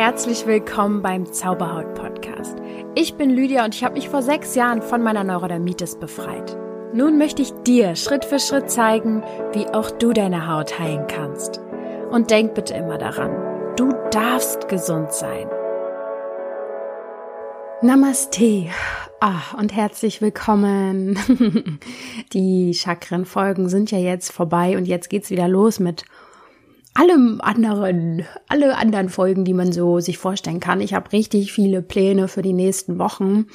Herzlich willkommen beim Zauberhaut Podcast. Ich bin Lydia und ich habe mich vor sechs Jahren von meiner Neurodermitis befreit. Nun möchte ich dir Schritt für Schritt zeigen, wie auch du deine Haut heilen kannst. Und denk bitte immer daran, du darfst gesund sein. Namaste. Ah, und herzlich willkommen. Die Chakrenfolgen sind ja jetzt vorbei und jetzt geht's wieder los mit allem anderen, alle anderen Folgen, die man so sich vorstellen kann. Ich habe richtig viele Pläne für die nächsten Wochen.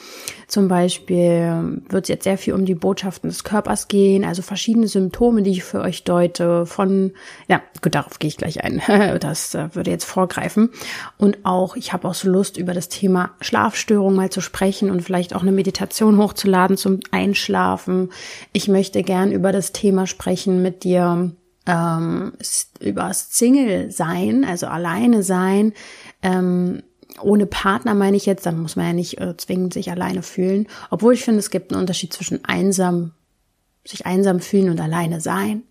Zum Beispiel wird es jetzt sehr viel um die Botschaften des Körpers gehen, also verschiedene Symptome, die ich für euch deute. Von, ja, gut, darauf gehe ich gleich ein. Das äh, würde jetzt vorgreifen. Und auch, ich habe auch so Lust, über das Thema Schlafstörung mal zu sprechen und vielleicht auch eine Meditation hochzuladen zum Einschlafen. Ich möchte gern über das Thema sprechen mit dir ähm, über Single sein, also alleine sein, ähm, ohne Partner meine ich jetzt, dann muss man ja nicht äh, zwingend sich alleine fühlen. Obwohl ich finde, es gibt einen Unterschied zwischen einsam, sich einsam fühlen und alleine sein.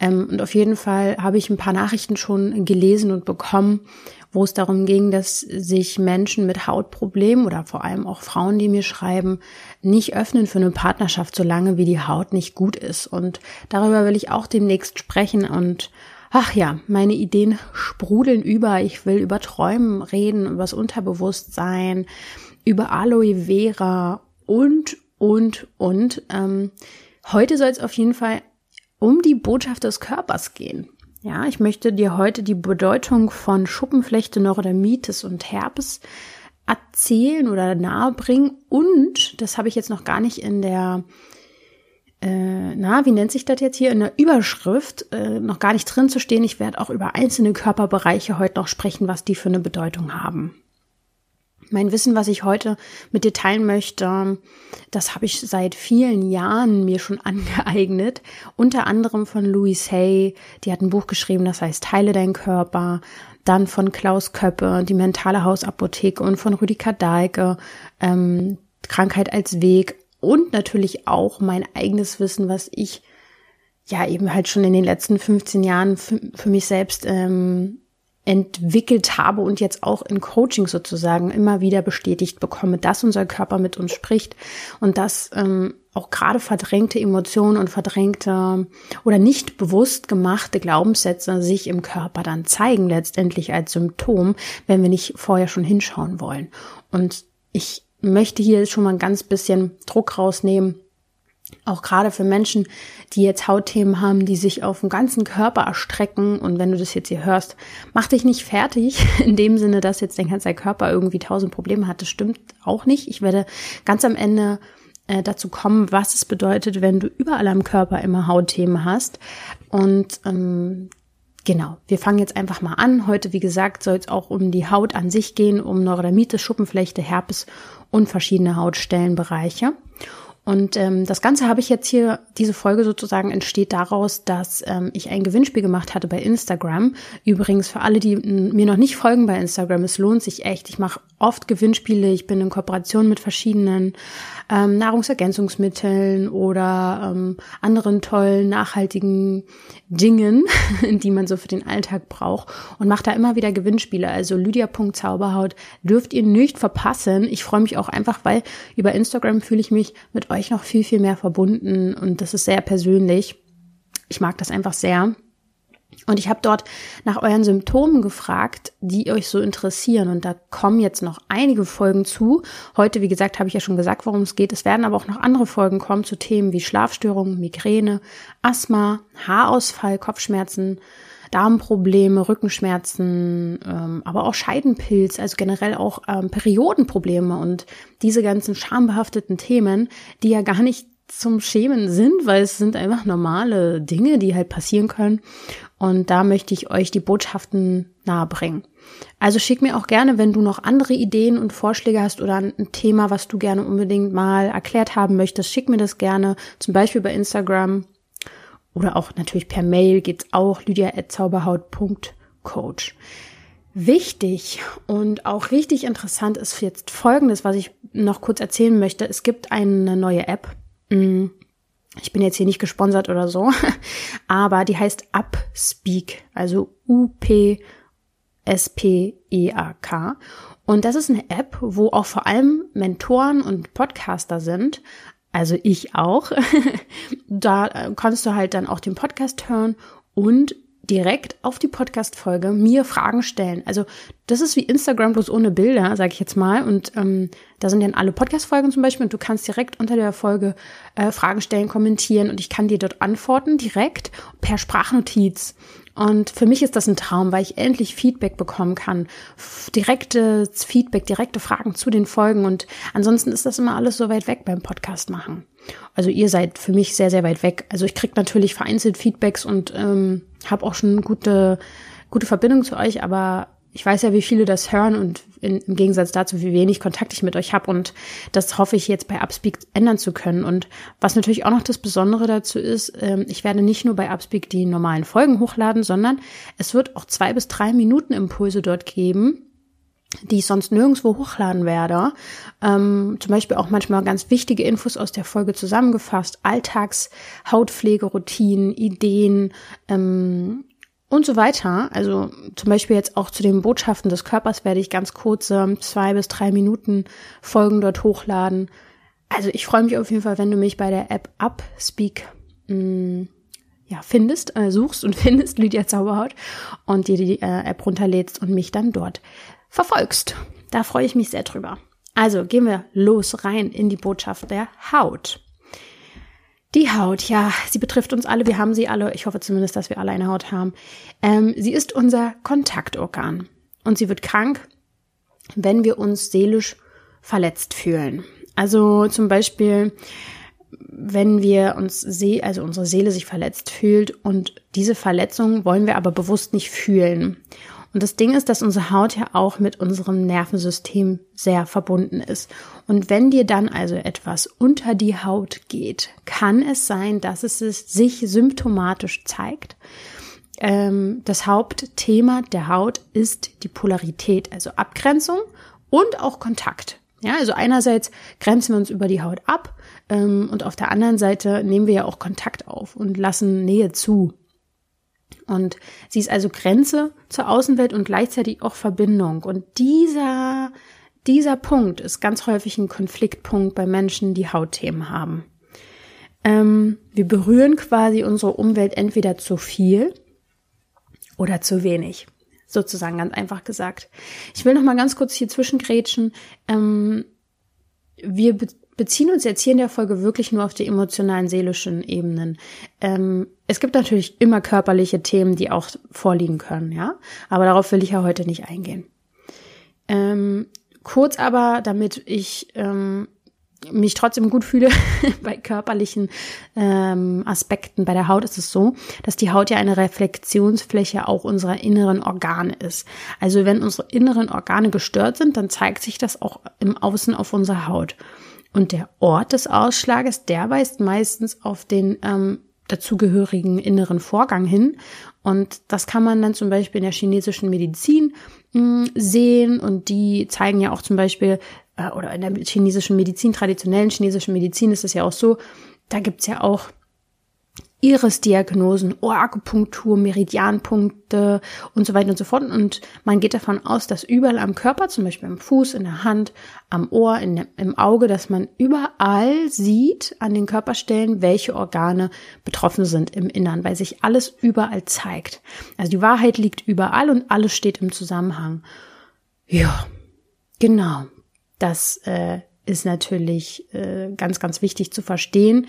Ähm, und auf jeden Fall habe ich ein paar Nachrichten schon gelesen und bekommen, wo es darum ging, dass sich Menschen mit Hautproblemen oder vor allem auch Frauen, die mir schreiben, nicht öffnen für eine Partnerschaft, solange wie die Haut nicht gut ist. Und darüber will ich auch demnächst sprechen und Ach ja, meine Ideen sprudeln über. Ich will über Träumen reden, über das Unterbewusstsein, über Aloe Vera und, und, und. Ähm, heute soll es auf jeden Fall um die Botschaft des Körpers gehen. Ja, ich möchte dir heute die Bedeutung von Schuppenflechte, Neurodermitis und Herpes erzählen oder nahebringen. Und, das habe ich jetzt noch gar nicht in der, äh, na, wie nennt sich das jetzt hier, in der Überschrift äh, noch gar nicht drin zu stehen. Ich werde auch über einzelne Körperbereiche heute noch sprechen, was die für eine Bedeutung haben. Mein Wissen, was ich heute mit dir teilen möchte, das habe ich seit vielen Jahren mir schon angeeignet. Unter anderem von Louise Hay, die hat ein Buch geschrieben, das heißt Teile dein Körper. Dann von Klaus Köppe, die mentale Hausapotheke und von Rüdiger Dahlke, ähm, Krankheit als Weg. Und natürlich auch mein eigenes Wissen, was ich ja eben halt schon in den letzten 15 Jahren für, mich selbst ähm, entwickelt habe und jetzt auch in Coaching sozusagen immer wieder bestätigt bekomme, dass unser Körper mit uns spricht und dass ähm, auch gerade verdrängte Emotionen und verdrängte oder nicht bewusst gemachte Glaubenssätze sich im Körper dann zeigen, letztendlich als Symptom, wenn wir nicht vorher schon hinschauen wollen. Und ich möchte hier schon mal ein ganz bisschen Druck rausnehmen, auch gerade für Menschen, die jetzt Hautthemen haben, die sich auf den ganzen Körper erstrecken. Und wenn du das jetzt hier hörst, mach dich nicht fertig. In dem Sinne, dass jetzt dein ganzer Körper irgendwie tausend Probleme hat. Das stimmt auch nicht. Ich werde ganz am Ende äh, dazu kommen, was es bedeutet, wenn du überall am Körper immer Hautthemen hast. Und ähm, Genau, wir fangen jetzt einfach mal an. Heute, wie gesagt, soll es auch um die Haut an sich gehen, um Neurodermitis, Schuppenflechte, Herpes und verschiedene Hautstellenbereiche. Und ähm, das Ganze habe ich jetzt hier, diese Folge sozusagen entsteht daraus, dass ähm, ich ein Gewinnspiel gemacht hatte bei Instagram. Übrigens für alle, die mir noch nicht folgen bei Instagram, es lohnt sich echt. Ich mache oft Gewinnspiele, ich bin in Kooperation mit verschiedenen ähm, Nahrungsergänzungsmitteln oder ähm, anderen tollen, nachhaltigen Dingen, die man so für den Alltag braucht und mache da immer wieder Gewinnspiele. Also lydia.zauberhaut dürft ihr nicht verpassen. Ich freue mich auch einfach, weil über Instagram fühle ich mich mit euch noch viel, viel mehr verbunden und das ist sehr persönlich. Ich mag das einfach sehr. Und ich habe dort nach euren Symptomen gefragt, die euch so interessieren. Und da kommen jetzt noch einige Folgen zu. Heute, wie gesagt, habe ich ja schon gesagt, worum es geht. Es werden aber auch noch andere Folgen kommen zu Themen wie Schlafstörungen, Migräne, Asthma, Haarausfall, Kopfschmerzen, Darmprobleme, Rückenschmerzen, ähm, aber auch Scheidenpilz, also generell auch ähm, Periodenprobleme und diese ganzen schambehafteten Themen, die ja gar nicht zum Schämen sind, weil es sind einfach normale Dinge, die halt passieren können. Und da möchte ich euch die Botschaften nahebringen. Also schick mir auch gerne, wenn du noch andere Ideen und Vorschläge hast oder ein Thema, was du gerne unbedingt mal erklärt haben möchtest, schick mir das gerne. Zum Beispiel bei Instagram oder auch natürlich per Mail geht's auch lydia.zauberhaut.coach. Wichtig und auch richtig interessant ist jetzt Folgendes, was ich noch kurz erzählen möchte. Es gibt eine neue App. Ich bin jetzt hier nicht gesponsert oder so, aber die heißt Upspeak, also U-P S-P-E-A-K. Und das ist eine App, wo auch vor allem Mentoren und Podcaster sind. Also ich auch. da äh, kannst du halt dann auch den Podcast hören und direkt auf die Podcast-Folge mir Fragen stellen. Also das ist wie Instagram bloß ohne Bilder, sage ich jetzt mal. Und ähm, da sind dann alle Podcast-Folgen zum Beispiel und du kannst direkt unter der Folge äh, Fragen stellen, kommentieren und ich kann dir dort antworten direkt per Sprachnotiz. Und für mich ist das ein Traum, weil ich endlich Feedback bekommen kann. Direktes Feedback, direkte Fragen zu den Folgen. Und ansonsten ist das immer alles so weit weg beim Podcast machen. Also ihr seid für mich sehr, sehr weit weg. Also ich krieg natürlich vereinzelt Feedbacks und ähm, habe auch schon gute, gute Verbindung zu euch, aber ich weiß ja, wie viele das hören und in, im Gegensatz dazu, wie wenig Kontakt ich mit euch habe. Und das hoffe ich jetzt bei Upspeak ändern zu können. Und was natürlich auch noch das Besondere dazu ist, ähm, ich werde nicht nur bei Upspeak die normalen Folgen hochladen, sondern es wird auch zwei bis drei Minuten Impulse dort geben, die ich sonst nirgendwo hochladen werde. Ähm, zum Beispiel auch manchmal ganz wichtige Infos aus der Folge zusammengefasst, Alltags, Hautpflegeroutinen, Ideen, ähm, und so weiter. Also zum Beispiel jetzt auch zu den Botschaften des Körpers werde ich ganz kurze zwei bis drei Minuten Folgen dort hochladen. Also ich freue mich auf jeden Fall, wenn du mich bei der App Upspeak mh, mm, ja, findest, äh, suchst und findest, Lydia Zauberhaut, und dir die äh, App runterlädst und mich dann dort verfolgst. Da freue ich mich sehr drüber. Also gehen wir los rein in die Botschaft der Haut. Die Haut, ja, sie betrifft uns alle, wir haben sie alle. Ich hoffe zumindest, dass wir alle eine Haut haben. Ähm, sie ist unser Kontaktorgan und sie wird krank, wenn wir uns seelisch verletzt fühlen. Also zum Beispiel, wenn wir uns sehen, also unsere Seele sich verletzt fühlt und diese Verletzung wollen wir aber bewusst nicht fühlen. Und das Ding ist, dass unsere Haut ja auch mit unserem Nervensystem sehr verbunden ist. Und wenn dir dann also etwas unter die Haut geht, kann es sein, dass es sich symptomatisch zeigt. Ähm, das Hauptthema der Haut ist die Polarität, also Abgrenzung und auch Kontakt. Ja, also einerseits grenzen wir uns über die Haut ab ähm, und auf der anderen Seite nehmen wir ja auch Kontakt auf und lassen Nähe zu. Und sie ist also Grenze zur Außenwelt und gleichzeitig auch Verbindung. Und dieser, dieser Punkt ist ganz häufig ein Konfliktpunkt bei Menschen, die Hautthemen haben. Ähm, wir berühren quasi unsere Umwelt entweder zu viel oder zu wenig. Sozusagen ganz einfach gesagt. Ich will noch mal ganz kurz hier zwischengrätschen. Ähm, wir beziehen uns jetzt hier in der Folge wirklich nur auf die emotionalen, seelischen Ebenen. Ähm, es gibt natürlich immer körperliche Themen, die auch vorliegen können, ja. Aber darauf will ich ja heute nicht eingehen. Ähm, kurz aber, damit ich ähm, mich trotzdem gut fühle bei körperlichen ähm, Aspekten. Bei der Haut ist es so, dass die Haut ja eine Reflexionsfläche auch unserer inneren Organe ist. Also wenn unsere inneren Organe gestört sind, dann zeigt sich das auch im Außen auf unserer Haut. Und der Ort des Ausschlages, der weist meistens auf den ähm, dazugehörigen inneren Vorgang hin. Und das kann man dann zum Beispiel in der chinesischen Medizin mh, hm, sehen. Und die zeigen ja auch zum Beispiel, äh, oder in der chinesischen Medizin, traditionellen chinesischen Medizin ist es ja auch so, da gibt's ja auch Iris-Diagnosen, Ohrakupunktur, Meridianpunkte und so weiter und so fort. Und man geht davon aus, dass überall am Körper, zum Beispiel am Fuß, in der Hand, am Ohr, in, im Auge, dass man überall sieht an den Körperstellen, welche Organe betroffen sind im Innern, weil sich alles überall zeigt. Also die Wahrheit liegt überall und alles steht im Zusammenhang. Ja, genau. Das äh, ist natürlich äh, ganz, ganz wichtig zu verstehen.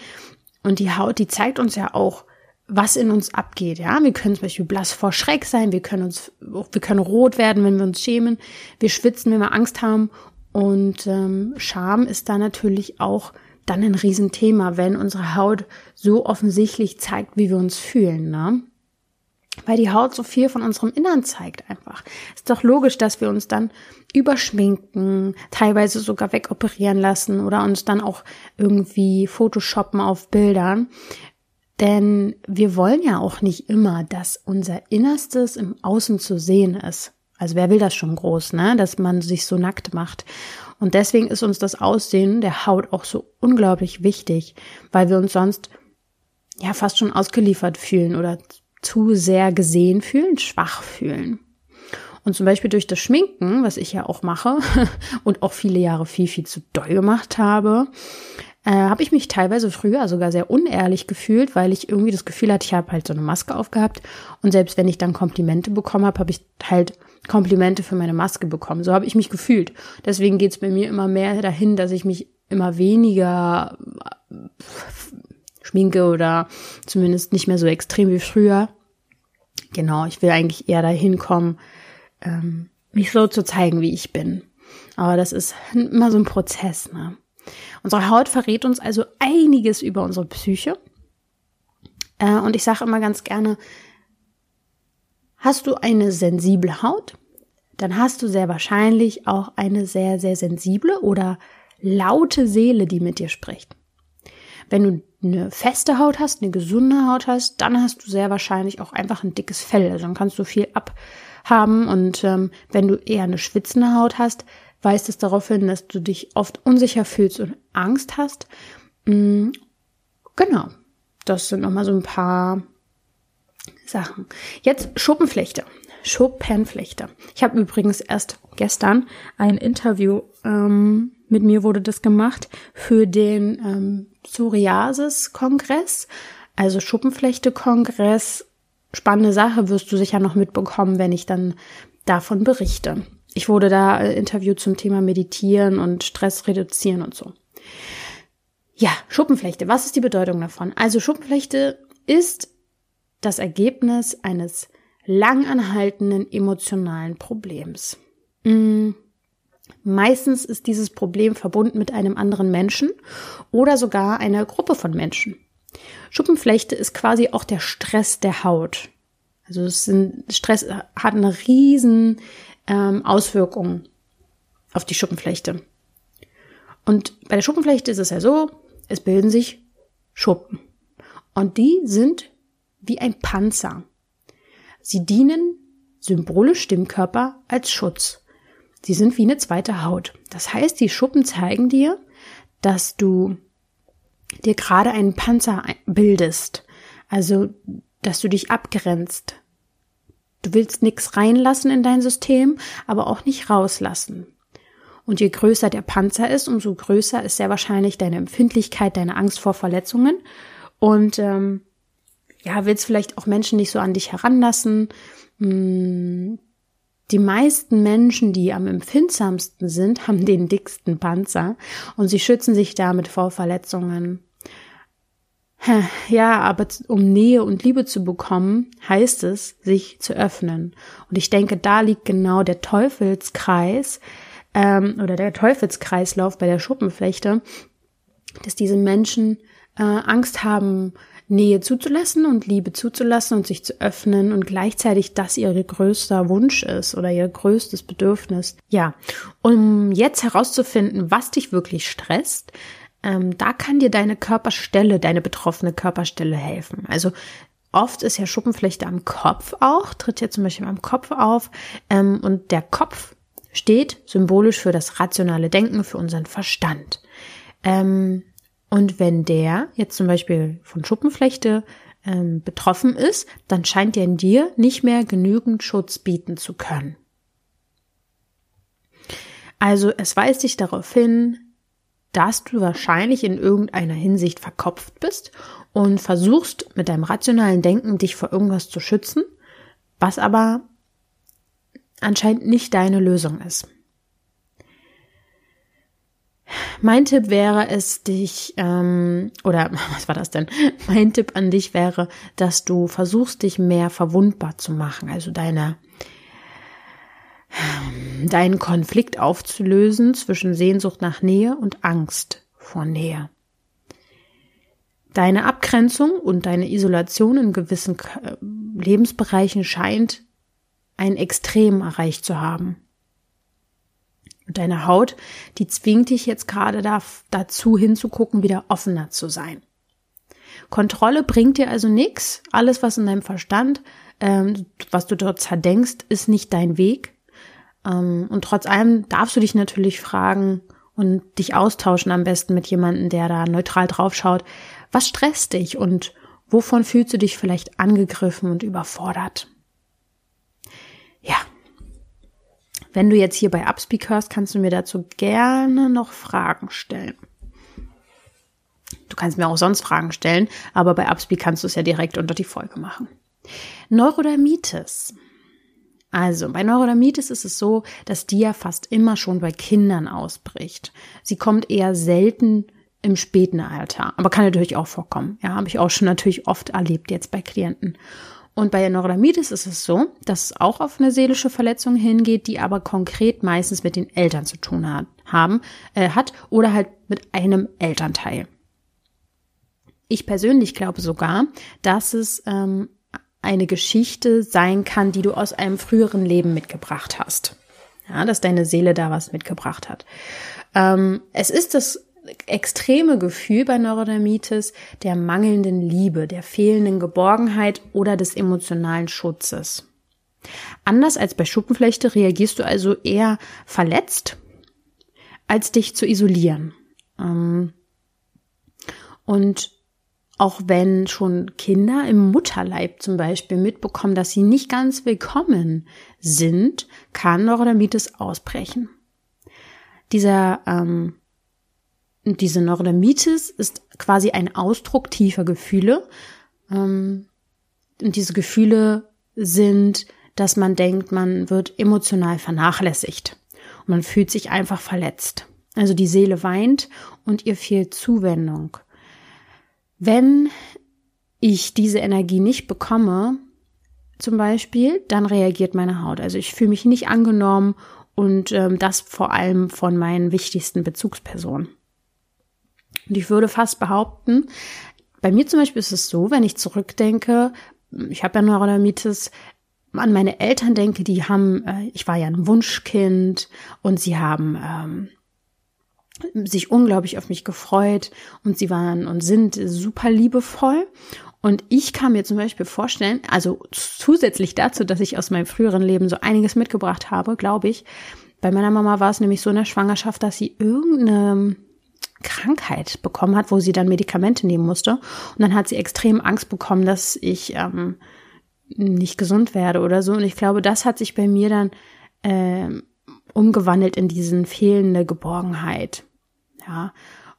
Und die Haut, die zeigt uns ja auch, was in uns abgeht. Ja, wir können zum Beispiel blass vor Schreck sein, wir können uns, wir können rot werden, wenn wir uns schämen, wir schwitzen, wenn wir Angst haben. Und ähm, Scham ist da natürlich auch dann ein Riesenthema, wenn unsere Haut so offensichtlich zeigt, wie wir uns fühlen. Ne? Weil die Haut so viel von unserem Innern zeigt einfach. Ist doch logisch, dass wir uns dann überschminken, teilweise sogar wegoperieren lassen oder uns dann auch irgendwie photoshoppen auf Bildern. Denn wir wollen ja auch nicht immer, dass unser Innerstes im Außen zu sehen ist. Also wer will das schon groß, ne? Dass man sich so nackt macht. Und deswegen ist uns das Aussehen der Haut auch so unglaublich wichtig, weil wir uns sonst ja fast schon ausgeliefert fühlen oder zu sehr gesehen fühlen, schwach fühlen. Und zum Beispiel durch das Schminken, was ich ja auch mache und auch viele Jahre viel, viel zu doll gemacht habe, äh, habe ich mich teilweise früher sogar sehr unehrlich gefühlt, weil ich irgendwie das Gefühl hatte, ich habe halt so eine Maske aufgehabt und selbst wenn ich dann Komplimente bekommen habe, habe ich halt Komplimente für meine Maske bekommen. So habe ich mich gefühlt. Deswegen geht's bei mir immer mehr dahin, dass ich mich immer weniger äh, schminke oder zumindest nicht mehr so extrem wie früher. Genau, ich will eigentlich eher dahin kommen, ähm, mich so zu zeigen, wie ich bin. Aber das ist immer so ein Prozess. Ne? Unsere Haut verrät uns also einiges über unsere Psyche. Äh, und ich sage immer ganz gerne, hast du eine sensible Haut, dann hast du sehr wahrscheinlich auch eine sehr, sehr sensible oder laute Seele, die mit dir spricht. Wenn du eine feste Haut hast, eine gesunde Haut hast, dann hast du sehr wahrscheinlich auch einfach ein dickes Fell. Also dann kannst du viel abhaben. Und ähm, wenn du eher eine schwitzende Haut hast, weist es darauf hin, dass du dich oft unsicher fühlst und Angst hast. Mhm. Genau. Das sind nochmal so ein paar Sachen. Jetzt Schuppenflechte. Schuppenflechte. Ich habe übrigens erst gestern ein Interview ähm, mit mir wurde das gemacht für den ähm, Psoriasis-Kongress, also Schuppenflechte-Kongress. Spannende Sache wirst du sicher noch mitbekommen, wenn ich dann davon berichte. Ich wurde da äh, interviewt zum Thema Meditieren und Stress reduzieren und so. Ja, Schuppenflechte. Was ist die Bedeutung davon? Also Schuppenflechte ist das Ergebnis eines langanhaltenden emotionalen Problems. Mm. Meistens ist dieses Problem verbunden mit einem anderen Menschen oder sogar einer Gruppe von Menschen. Schuppenflechte ist quasi auch der Stress der Haut. Also sind, Stress hat eine riesen ähm, Auswirkung auf die Schuppenflechte. Und bei der Schuppenflechte ist es ja so, es bilden sich Schuppen. Und die sind wie ein Panzer. Sie dienen symbolisch dem Körper als Schutz. Sie sind wie eine zweite Haut. Das heißt, die Schuppen zeigen dir, dass du dir gerade einen Panzer bildest. Also, dass du dich abgrenzt. Du willst nichts reinlassen in dein System, aber auch nicht rauslassen. Und je größer der Panzer ist, umso größer ist sehr wahrscheinlich deine Empfindlichkeit, deine Angst vor Verletzungen. Und ähm, ja, willst vielleicht auch Menschen nicht so an dich heranlassen. Hm, die meisten Menschen, die am empfindsamsten sind, haben den dicksten Panzer und sie schützen sich damit vor Verletzungen. Ja, aber um Nähe und Liebe zu bekommen, heißt es, sich zu öffnen. Und ich denke, da liegt genau der Teufelskreis ähm, oder der Teufelskreislauf bei der Schuppenflechte, dass diese Menschen äh, Angst haben, Nähe zuzulassen und Liebe zuzulassen und sich zu öffnen und gleichzeitig das ihr größter Wunsch ist oder ihr größtes Bedürfnis. Ja, um jetzt herauszufinden, was dich wirklich stresst, ähm, da kann dir deine Körperstelle, deine betroffene Körperstelle helfen. Also oft ist ja Schuppenflechte am Kopf auch, tritt ja zum Beispiel am Kopf auf ähm, und der Kopf steht symbolisch für das rationale Denken, für unseren Verstand. Ähm, und wenn der jetzt zum Beispiel von Schuppenflechte ähm, betroffen ist, dann scheint er in dir nicht mehr genügend Schutz bieten zu können. Also es weist dich darauf hin, dass du wahrscheinlich in irgendeiner Hinsicht verkopft bist und versuchst mit deinem rationalen Denken dich vor irgendwas zu schützen, was aber anscheinend nicht deine Lösung ist. Mein Tipp wäre es, dich, ähm, oder was war das denn? Mein Tipp an dich wäre, dass du versuchst, dich mehr verwundbar zu machen, also deine, deinen Konflikt aufzulösen zwischen Sehnsucht nach Nähe und Angst vor Nähe. Deine Abgrenzung und deine Isolation in gewissen Lebensbereichen scheint ein Extrem erreicht zu haben. Und deine Haut, die zwingt dich jetzt gerade da, dazu hinzugucken, wieder offener zu sein. Kontrolle bringt dir also nichts. Alles, was in deinem Verstand, ähm, was du dort zerdenkst, ist nicht dein Weg. Ähm, und trotz allem darfst du dich natürlich fragen und dich austauschen am besten mit jemandem, der da neutral draufschaut. Was stresst dich und wovon fühlst du dich vielleicht angegriffen und überfordert? Ja, Wenn du jetzt hier bei Upspeak hörst, kannst du mir dazu gerne noch Fragen stellen. Du kannst mir auch sonst Fragen stellen, aber bei Upspeak kannst du es ja direkt unter die Folge machen. Neurodermitis. Also bei Neurodermitis ist es so, dass die ja fast immer schon bei Kindern ausbricht. Sie kommt eher selten im späten Alter, aber kann natürlich auch vorkommen. Ja, habe ich auch schon natürlich oft erlebt jetzt bei Klienten. Und bei der Neurodermitis ist es so, dass es auch auf eine seelische Verletzung hingeht, die aber konkret meistens mit den Eltern zu tun hat, haben, äh, hat oder halt mit einem Elternteil. Ich persönlich glaube sogar, dass es ähm, eine Geschichte sein kann, die du aus einem früheren Leben mitgebracht hast. Ja, dass deine Seele da was mitgebracht hat. Ähm, es ist das extreme Gefühl bei Neurodermitis der mangelnden Liebe, der fehlenden Geborgenheit oder des emotionalen Schutzes. Anders als bei Schuppenflechte reagierst du also eher verletzt, als dich zu isolieren. Ähm, und auch wenn schon Kinder im Mutterleib zum Beispiel mitbekommen, dass sie nicht ganz willkommen sind, kann Neurodermitis ausbrechen. Dieser ähm, diese Neurodermitis ist quasi ein Ausdruck tiefer Gefühle. Ähm, und diese Gefühle sind, dass man denkt, man wird emotional vernachlässigt. Und man fühlt sich einfach verletzt. Also die Seele weint und ihr fehlt Zuwendung. Wenn ich diese Energie nicht bekomme, zum Beispiel, dann reagiert meine Haut. Also ich fühle mich nicht angenommen und ähm, das vor allem von meinen wichtigsten Bezugspersonen. Und ich würde fast behaupten, bei mir zum Beispiel ist es so, wenn ich zurückdenke, ich habe ja Neurodermitis, an meine Eltern denke, die haben, äh, ich war ja ein Wunschkind und sie haben ähm, sich unglaublich auf mich gefreut und sie waren und sind super liebevoll. Und ich kann mir zum Beispiel vorstellen, also zusätzlich dazu, dass ich aus meinem früheren Leben so einiges mitgebracht habe, glaube ich, bei meiner Mama war es nämlich so in der Schwangerschaft, dass sie irgendeine Krankheit bekommen hat, wo sie dann Medikamente nehmen musste. Und dann hat sie extrem Angst bekommen, dass ich ähm, nicht gesund werde oder so. Und ich glaube, das hat sich bei mir dann ähm, umgewandelt in diesen fehlende Geborgenheit. Ja.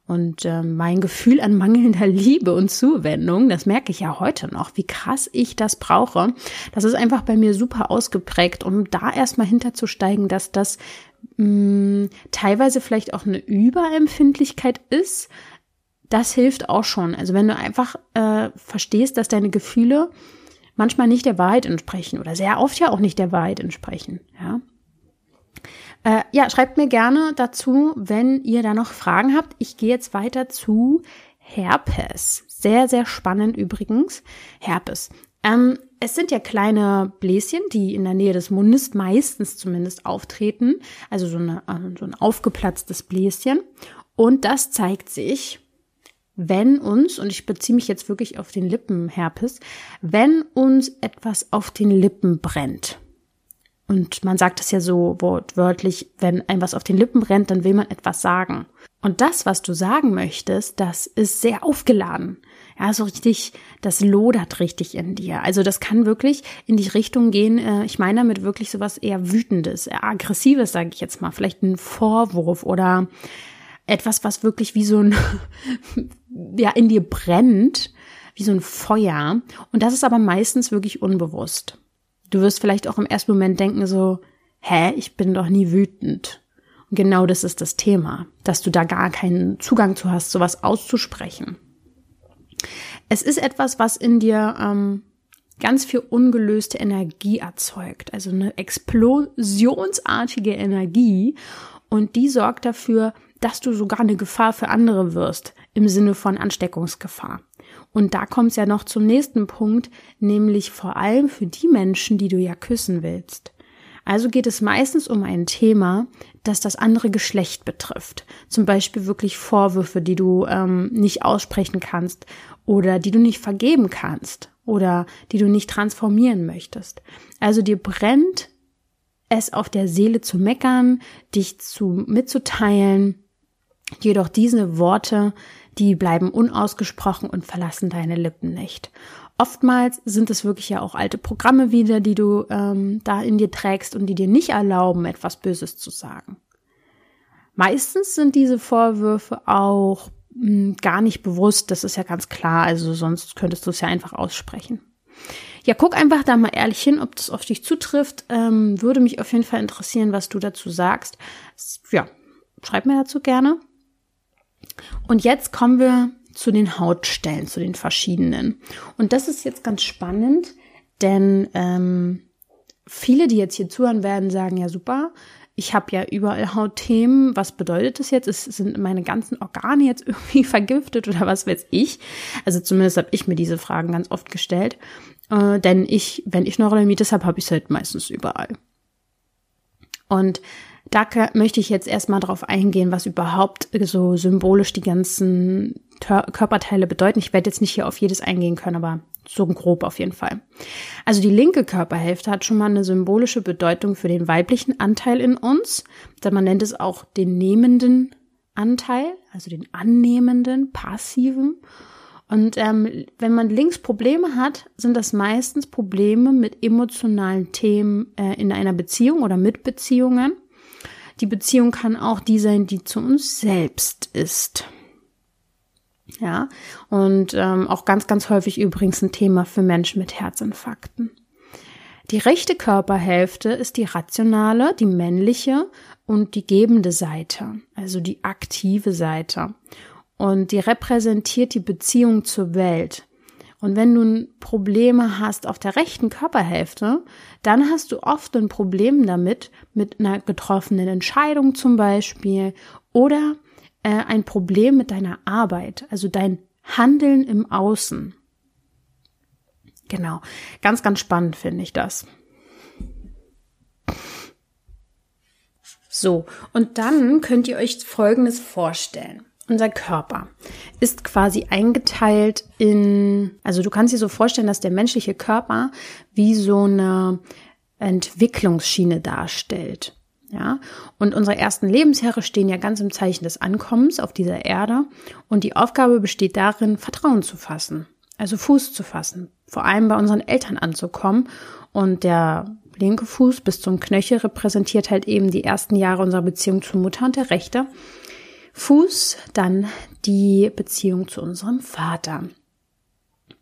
Und äh, mein Gefühl an mangelnder Liebe und Zuwendung, das merke ich ja heute noch, wie krass ich das brauche. Das ist einfach bei mir super ausgeprägt. Um da erstmal hinterzusteigen, dass das mh, teilweise vielleicht auch eine Überempfindlichkeit ist, das hilft auch schon. Also wenn du einfach äh, verstehst, dass deine Gefühle manchmal nicht der Wahrheit entsprechen oder sehr oft ja auch nicht der Wahrheit entsprechen, ja. Äh, ja, schreibt mir gerne dazu, wenn ihr da noch Fragen habt. Ich gehe jetzt weiter zu Herpes. Sehr, sehr spannend übrigens. Herpes. Ähm, es sind ja kleine Bläschen, die in der Nähe des Mundes meistens zumindest auftreten. Also so, eine, äh, so ein aufgeplatztes Bläschen. Und das zeigt sich, wenn uns, und ich beziehe mich jetzt wirklich auf den Lippenherpes, wenn uns etwas auf den Lippen brennt. Und man sagt es ja so wortwörtlich, wenn ein was auf den Lippen brennt, dann will man etwas sagen. Und das, was du sagen möchtest, das ist sehr aufgeladen. Ja, so richtig, das lodert richtig in dir. Also das kann wirklich in die Richtung gehen, äh, ich meine damit wirklich sowas eher Wütendes, eher Aggressives, sage ich jetzt mal. Vielleicht ein Vorwurf oder etwas, was wirklich wie so ein, ja, in dir brennt, wie so ein Feuer. Und das ist aber meistens wirklich unbewusst. Du wirst vielleicht auch im ersten Moment denken so, hä, ich bin doch nie wütend. Und genau das ist das Thema, dass du da gar keinen Zugang zu hast, sowas auszusprechen. Es ist etwas, was in dir ähm, ganz viel ungelöste Energie erzeugt, also eine explosionsartige Energie und die sorgt dafür, dass du sogar eine Gefahr für andere wirst, im Sinne von Ansteckungsgefahr. Und da kommt es ja noch zum nächsten Punkt, nämlich vor allem für die Menschen, die du ja küssen willst. Also geht es meistens um ein Thema, das das andere Geschlecht betrifft. Zum Beispiel wirklich Vorwürfe, die du ähm, nicht aussprechen kannst oder die du nicht vergeben kannst oder die du nicht transformieren möchtest. Also dir brennt es auf der Seele zu meckern, dich zu mitzuteilen, jedoch diese Worte, die bleiben unausgesprochen und verlassen deine Lippen nicht. Oftmals sind es wirklich ja auch alte Programme wieder, die du ähm, da in dir trägst und die dir nicht erlauben, etwas Böses zu sagen. Meistens sind diese Vorwürfe auch mh, hm, gar nicht bewusst, das ist ja ganz klar, also sonst könntest du es ja einfach aussprechen. Ja, guck einfach da mal ehrlich hin, ob das auf dich zutrifft. Ähm, würde mich auf jeden Fall interessieren, was du dazu sagst. Ja, schreib mir dazu gerne. Und jetzt kommen wir zu den Hautstellen, zu den verschiedenen. Und das ist jetzt ganz spannend, denn ähm, viele, die jetzt hier zuhören werden, sagen ja super, ich habe ja überall Hautthemen. Was bedeutet das jetzt? Es sind meine ganzen Organe jetzt irgendwie vergiftet oder was weiß ich? Also zumindest habe ich mir diese Fragen ganz oft gestellt. Äh, denn ich, wenn ich Neurodermitis habe, habe ich es halt meistens überall. Und da möchte ich jetzt erstmal drauf eingehen, was überhaupt so symbolisch die ganzen Körperteile bedeuten. Ich werde jetzt nicht hier auf jedes eingehen können, aber so grob auf jeden Fall. Also die linke Körperhälfte hat schon mal eine symbolische Bedeutung für den weiblichen Anteil in uns. Man nennt es auch den nehmenden Anteil, also den annehmenden, passiven. Und ähm, wenn man links Probleme hat, sind das meistens Probleme mit emotionalen Themen äh, in einer Beziehung oder mit Beziehungen. Die Beziehung kann auch die sein, die zu uns selbst ist. Ja, und ähm, auch ganz, ganz häufig übrigens ein Thema für Menschen mit Herzinfarkten. Die rechte Körperhälfte ist die rationale, die männliche und die gebende Seite, also die aktive Seite. Und die repräsentiert die Beziehung zur Welt. Und wenn du Probleme hast auf der rechten Körperhälfte, dann hast du oft ein Problem damit, mit einer getroffenen Entscheidung zum Beispiel oder äh, ein Problem mit deiner Arbeit, also dein Handeln im Außen. Genau, ganz, ganz spannend finde ich das. So, und dann könnt ihr euch Folgendes vorstellen. Unser Körper ist quasi eingeteilt in, also du kannst dir so vorstellen, dass der menschliche Körper wie so eine Entwicklungsschiene darstellt. Ja, und unsere ersten Lebensjahre stehen ja ganz im Zeichen des Ankommens auf dieser Erde und die Aufgabe besteht darin, Vertrauen zu fassen, also Fuß zu fassen, vor allem bei unseren Eltern anzukommen und der linke Fuß bis zum Knöchel repräsentiert halt eben die ersten Jahre unserer Beziehung zur Mutter und der rechte Fuß dann die Beziehung zu unserem Vater.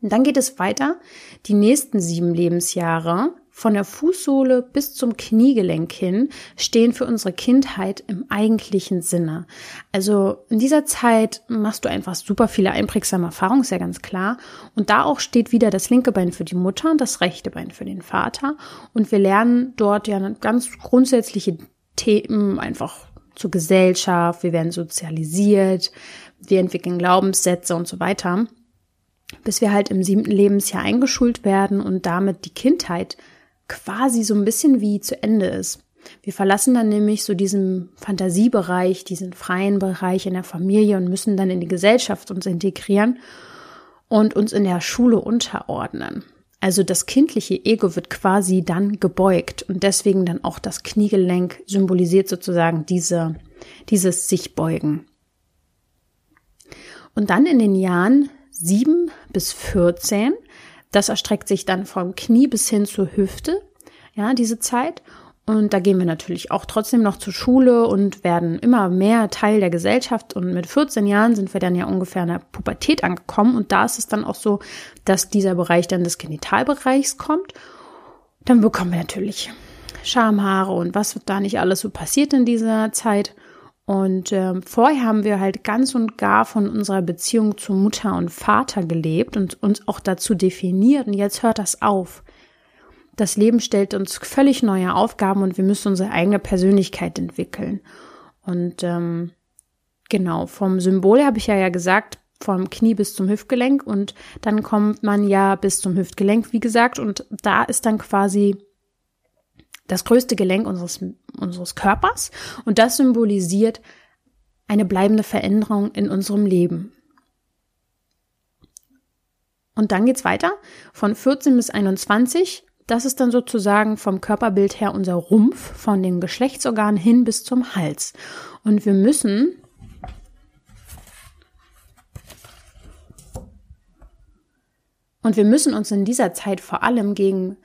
Und dann geht es weiter. Die nächsten sieben Lebensjahre von der Fußsohle bis zum Kniegelenk hin stehen für unsere Kindheit im eigentlichen Sinne. Also in dieser Zeit machst du einfach super viele einprägsame Erfahrungen, ist ja ganz klar. Und da auch steht wieder das linke Bein für die Mutter und das rechte Bein für den Vater. Und wir lernen dort ja ganz grundsätzliche Themen einfach zur Gesellschaft, wir werden sozialisiert, wir entwickeln Glaubenssätze und so weiter, bis wir halt im siebten Lebensjahr eingeschult werden und damit die Kindheit quasi so ein bisschen wie zu Ende ist. Wir verlassen dann nämlich so diesen Fantasiebereich, diesen freien Bereich in der Familie und müssen dann in die Gesellschaft uns integrieren und uns in der Schule unterordnen. Also das kindliche Ego wird quasi dann gebeugt und deswegen dann auch das Kniegelenk symbolisiert sozusagen diese, dieses sich beugen. Und dann in den Jahren sieben bis 14, das erstreckt sich dann vom Knie bis hin zur Hüfte, ja, diese Zeit. Und da gehen wir natürlich auch trotzdem noch zur Schule und werden immer mehr Teil der Gesellschaft. Und mit 14 Jahren sind wir dann ja ungefähr in der Pubertät angekommen. Und da ist es dann auch so, dass dieser Bereich dann des Genitalbereichs kommt. Dann bekommen wir natürlich Schamhaare und was da nicht alles so passiert in dieser Zeit. Und äh, vorher haben wir halt ganz und gar von unserer Beziehung zu Mutter und Vater gelebt und uns auch dazu definiert. Und jetzt hört das auf. Das Leben stellt uns völlig neue Aufgaben und wir müssen unsere eigene Persönlichkeit entwickeln. Und ähm, genau, vom Symbol habe ich ja, ja gesagt, vom Knie bis zum Hüftgelenk und dann kommt man ja bis zum Hüftgelenk, wie gesagt, und da ist dann quasi das größte Gelenk unseres, unseres Körpers und das symbolisiert eine bleibende Veränderung in unserem Leben. Und dann geht's weiter von 14 bis 21 das ist dann sozusagen vom Körperbild her unser Rumpf, von den Geschlechtsorganen hin bis zum Hals. Und wir müssen Und wir müssen uns in dieser Zeit vor allem gegen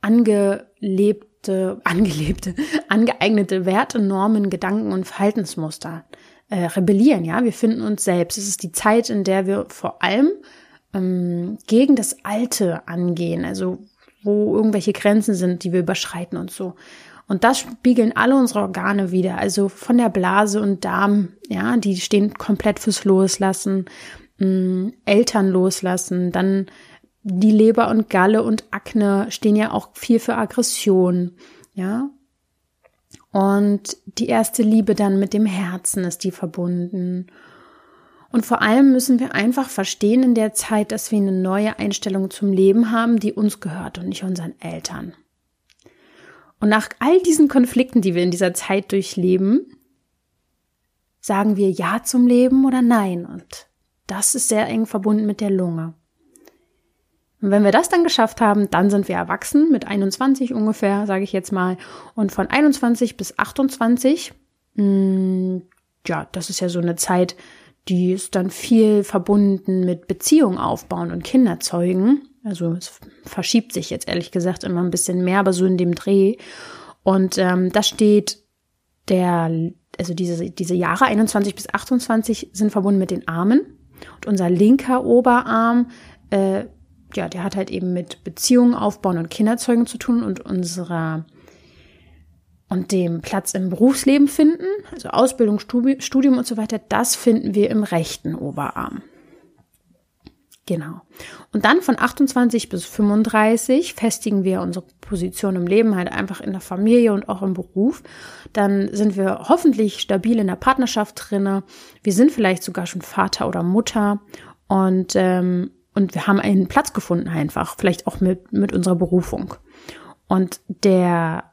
angelebte, angelebte, angeeignete Werte, Normen, Gedanken und Verhaltensmuster äh, rebellieren. Ja, wir finden uns selbst. Es ist die Zeit, in der wir vor allem ähm, gegen das Alte angehen. Also wo irgendwelche Grenzen sind, die wir überschreiten und so. Und das spiegeln alle unsere Organe wieder. Also von der Blase und Darm, ja, die stehen komplett fürs Loslassen, mh, mm, Eltern loslassen, dann die Leber und Galle und Akne stehen ja auch viel für Aggression, ja. Und die erste Liebe dann mit dem Herzen ist die verbunden. Und vor allem müssen wir einfach verstehen in der Zeit, dass wir eine neue Einstellung zum Leben haben, die uns gehört und nicht unseren Eltern. Und nach all diesen Konflikten, die wir in dieser Zeit durchleben, sagen wir Ja zum Leben oder Nein. Und das ist sehr eng verbunden mit der Lunge. Und wenn wir das dann geschafft haben, dann sind wir erwachsen, mit 21 ungefähr, sage ich jetzt mal. Und von 21 bis 28, mh, mm, ja, das ist ja so eine Zeit, die ist dann viel verbunden mit Beziehung aufbauen und Kinder zeugen. Also es verschiebt sich jetzt ehrlich gesagt immer ein bisschen mehr, aber so in dem Dreh. Und ähm, da steht der, also diese, diese Jahre 21 bis 28 sind verbunden mit den Armen. Und unser linker Oberarm äh, ja, der hat halt eben mit Beziehungen aufbauen und Kinderzeugen zu tun und unserer und dem Platz im Berufsleben finden, also Ausbildung, Studium und so weiter, das finden wir im rechten Oberarm. Genau. Und dann von 28 bis 35 festigen wir unsere Position im Leben halt einfach in der Familie und auch im Beruf. Dann sind wir hoffentlich stabil in der Partnerschaft drinne. Wir sind vielleicht sogar schon Vater oder Mutter und ähm, und wir haben einen Platz gefunden einfach, vielleicht auch mit, mit unserer Berufung. Und der,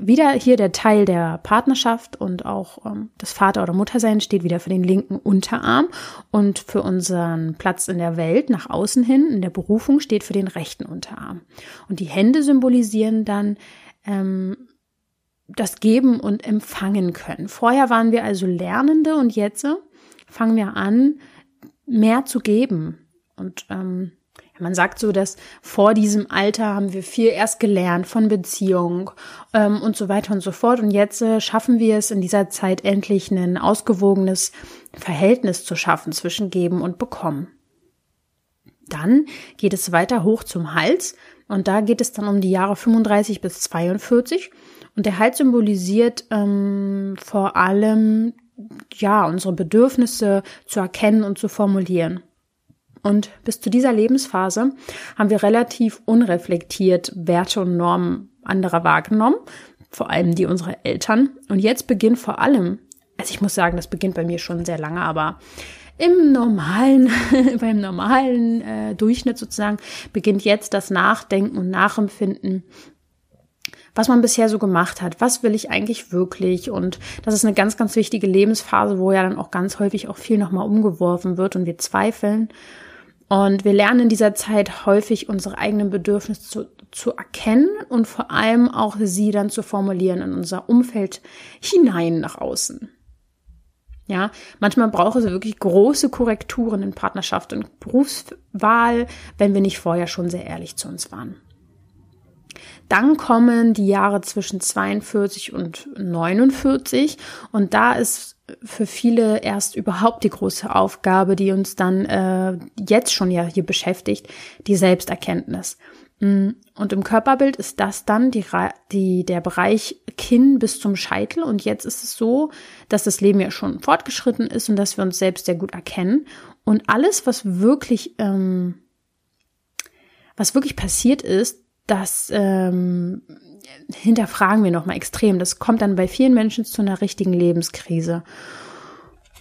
wieder hier der Teil der Partnerschaft und auch ähm, das Vater- oder Muttersein steht wieder für den linken Unterarm und für unseren Platz in der Welt nach außen hin, in der Berufung steht für den rechten Unterarm. Und die Hände symbolisieren dann ähm, das Geben und Empfangen können. Vorher waren wir also Lernende und jetzt fangen wir an, mehr zu geben, und ähm, man sagt so, dass vor diesem Alter haben wir viel erst gelernt von Beziehung ähm, und so weiter und so fort. Und jetzt äh, schaffen wir es in dieser Zeit endlich ein ausgewogenes Verhältnis zu schaffen zwischen Geben und Bekommen. Dann geht es weiter hoch zum Hals und da geht es dann um die Jahre 35 bis 42. Und der Hals symbolisiert ähm, vor allem ja unsere Bedürfnisse zu erkennen und zu formulieren. Und bis zu dieser Lebensphase haben wir relativ unreflektiert Werte und Normen anderer wahrgenommen, vor allem die unserer Eltern. Und jetzt beginnt vor allem, also ich muss sagen, das beginnt bei mir schon sehr lange, aber im normalen, beim normalen äh, Durchschnitt sozusagen beginnt jetzt das Nachdenken und Nachempfinden was man bisher so gemacht hat. Was will ich eigentlich wirklich? Und das ist eine ganz, ganz wichtige Lebensphase, wo ja dann auch ganz häufig auch viel nochmal umgeworfen wird und wir zweifeln. Und wir lernen in dieser Zeit häufig unsere eigenen Bedürfnisse zu, zu erkennen und vor allem auch sie dann zu formulieren in unser Umfeld hinein nach außen. Ja, manchmal braucht es wirklich große Korrekturen in Partnerschaft und Berufswahl, wenn wir nicht vorher schon sehr ehrlich zu uns waren. Dann kommen die Jahre zwischen 42 und 49 und da ist für viele erst überhaupt die große Aufgabe, die uns dann äh, jetzt schon ja hier beschäftigt, die Selbsterkenntnis. Mm, und im Körperbild ist das dann die, die, der Bereich Kinn bis zum Scheitel. Und jetzt ist es so, dass das Leben ja schon fortgeschritten ist und dass wir uns selbst sehr gut erkennen. Und alles, was wirklich, ähm, was wirklich passiert ist, das ähm, hinterfragen wir nochmal extrem. Das kommt dann bei vielen Menschen zu einer richtigen Lebenskrise.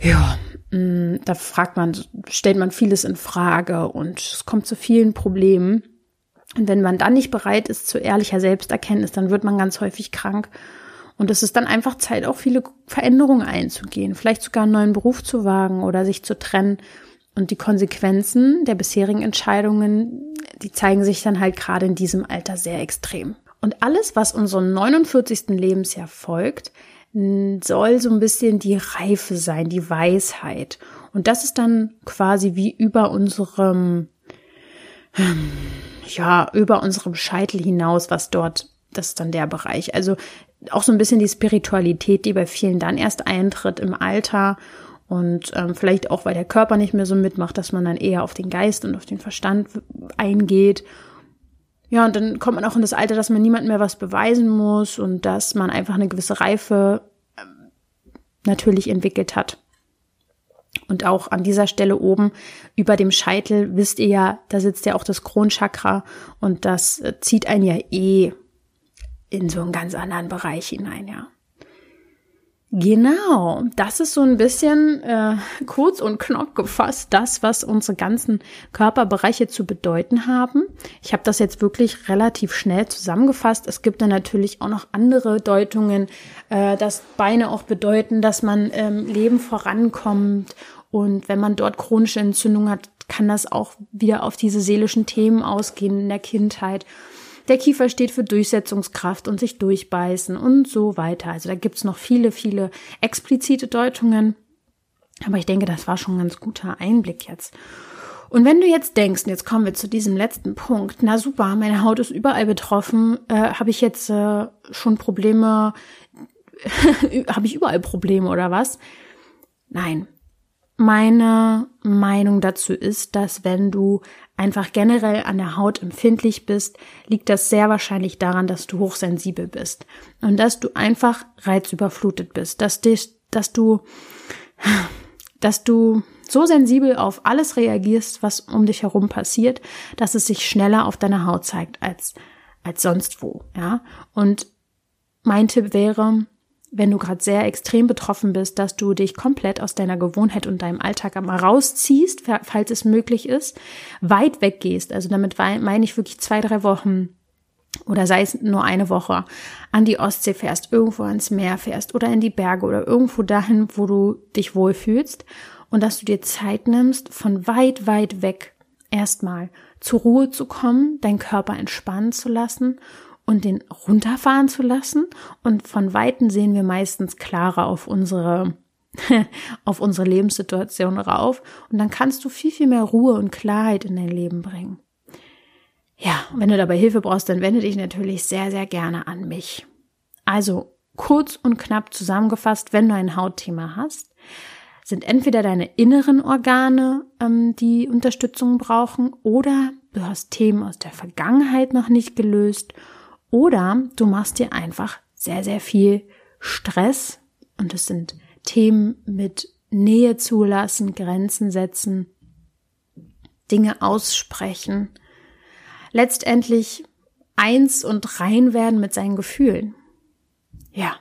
Ja, mm, da fragt man, stellt man vieles in Frage und es kommt zu vielen Problemen. Und wenn man dann nicht bereit ist zu ehrlicher Selbsterkenntnis, dann wird man ganz häufig krank. Und es ist dann einfach Zeit, auch viele Veränderungen einzugehen, vielleicht sogar einen neuen Beruf zu wagen oder sich zu trennen. Und die Konsequenzen der bisherigen Entscheidungen, die zeigen sich dann halt gerade in diesem Alter sehr extrem. Und alles, was unserem 49. Lebensjahr folgt, soll so ein bisschen die Reife sein, die Weisheit. Und das ist dann quasi wie über unserem ja, über unserem Scheitel hinaus, was dort, das ist dann der Bereich. Also auch so ein bisschen die Spiritualität, die bei vielen dann erst eintritt im Alter und ähm, vielleicht auch, weil der Körper nicht mehr so mitmacht, dass man dann eher auf den Geist und auf den Verstand eingeht. Ja, und dann kommt man auch in das Alter, dass man niemandem mehr was beweisen muss und dass man einfach eine gewisse Reife ähm, natürlich entwickelt hat. Und auch an dieser Stelle oben über dem Scheitel, wisst ihr ja, da sitzt ja auch das Kronchakra und das äh, zieht einen ja eh in so einen ganz anderen Bereich hinein, ja. Genau, das ist so ein bisschen äh, kurz und knapp gefasst, das, was unsere ganzen Körperbereiche zu bedeuten haben. Ich habe das jetzt wirklich relativ schnell zusammengefasst. Es gibt dann natürlich auch noch andere Deutungen, äh, dass Beine auch bedeuten, dass man ähm, Leben vorankommt. Und wenn man dort chronische Entzündung hat, kann das auch wieder auf diese seelischen Themen ausgehen in der Kindheit. Der Kiefer steht für Durchsetzungskraft und sich durchbeißen und so weiter. Also da gibt's noch viele, viele explizite Deutungen. Aber ich denke, das war schon ein ganz guter Einblick jetzt. Und wenn du jetzt denkst, jetzt kommen wir zu diesem letzten Punkt, na super, meine Haut ist überall betroffen, äh, habe ich jetzt äh, schon Probleme, habe ich überall Probleme oder was? Nein. Meine Meinung dazu ist, dass wenn du einfach generell an der Haut empfindlich bist, liegt das sehr wahrscheinlich daran, dass du hochsensibel bist und dass du einfach reizüberflutet bist, dass, dich, dass du, dass du so sensibel auf alles reagierst, was um dich herum passiert, dass es sich schneller auf deiner Haut zeigt als, als sonst wo, ja. Und mein Tipp wäre, wenn du gerade sehr extrem betroffen bist, dass du dich komplett aus deiner Gewohnheit und deinem Alltag einmal rausziehst, falls es möglich ist, weit weggehst. Also damit meine ich wirklich zwei, drei Wochen oder sei es nur eine Woche an die Ostsee fährst, irgendwo ans Meer fährst oder in die Berge oder irgendwo dahin, wo du dich wohlfühlst und dass du dir Zeit nimmst, von weit, weit weg erstmal zur Ruhe zu kommen, deinen Körper entspannen zu lassen und den runterfahren zu lassen. Und von Weitem sehen wir meistens klarer auf unsere, auf unsere Lebenssituation rauf. Und dann kannst du viel, viel mehr Ruhe und Klarheit in dein Leben bringen. Ja, wenn du dabei Hilfe brauchst, dann wende dich natürlich sehr, sehr gerne an mich. Also kurz und knapp zusammengefasst, wenn du ein Hautthema hast, sind entweder deine inneren Organe, ähm, die Unterstützung brauchen, oder du hast Themen aus der Vergangenheit noch nicht gelöst oder du machst dir einfach sehr, sehr viel Stress und es sind Themen mit Nähe zulassen, Grenzen setzen, Dinge aussprechen, letztendlich eins und rein werden mit seinen Gefühlen. Ja.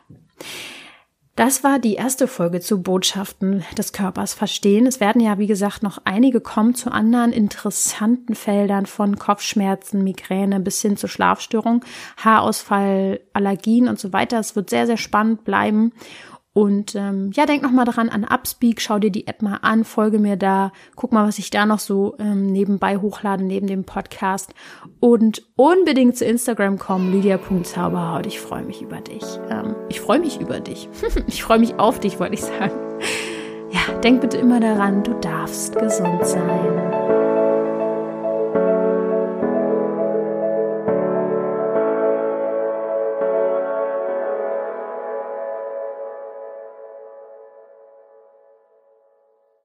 Das war die erste Folge zu Botschaften des Körpers verstehen. Es werden ja, wie gesagt, noch einige kommen zu anderen interessanten Feldern von Kopfschmerzen, Migräne bis hin zu Schlafstörungen, Haarausfall, Allergien und so weiter. Es wird sehr, sehr spannend bleiben. Und ähm, ja, denk noch mal daran an Upspeak, schau dir die App mal an, folge mir da, guck mal, was ich da noch so ähm, nebenbei hochlade, neben dem Podcast. Und unbedingt zu Instagram kommen, lydia.zauberhaut. Ich freue mich über dich. Ähm, ich freue mich über dich. ich freue mich auf dich, wollte ich sagen. Ja, denk bitte immer daran, du darfst gesund sein.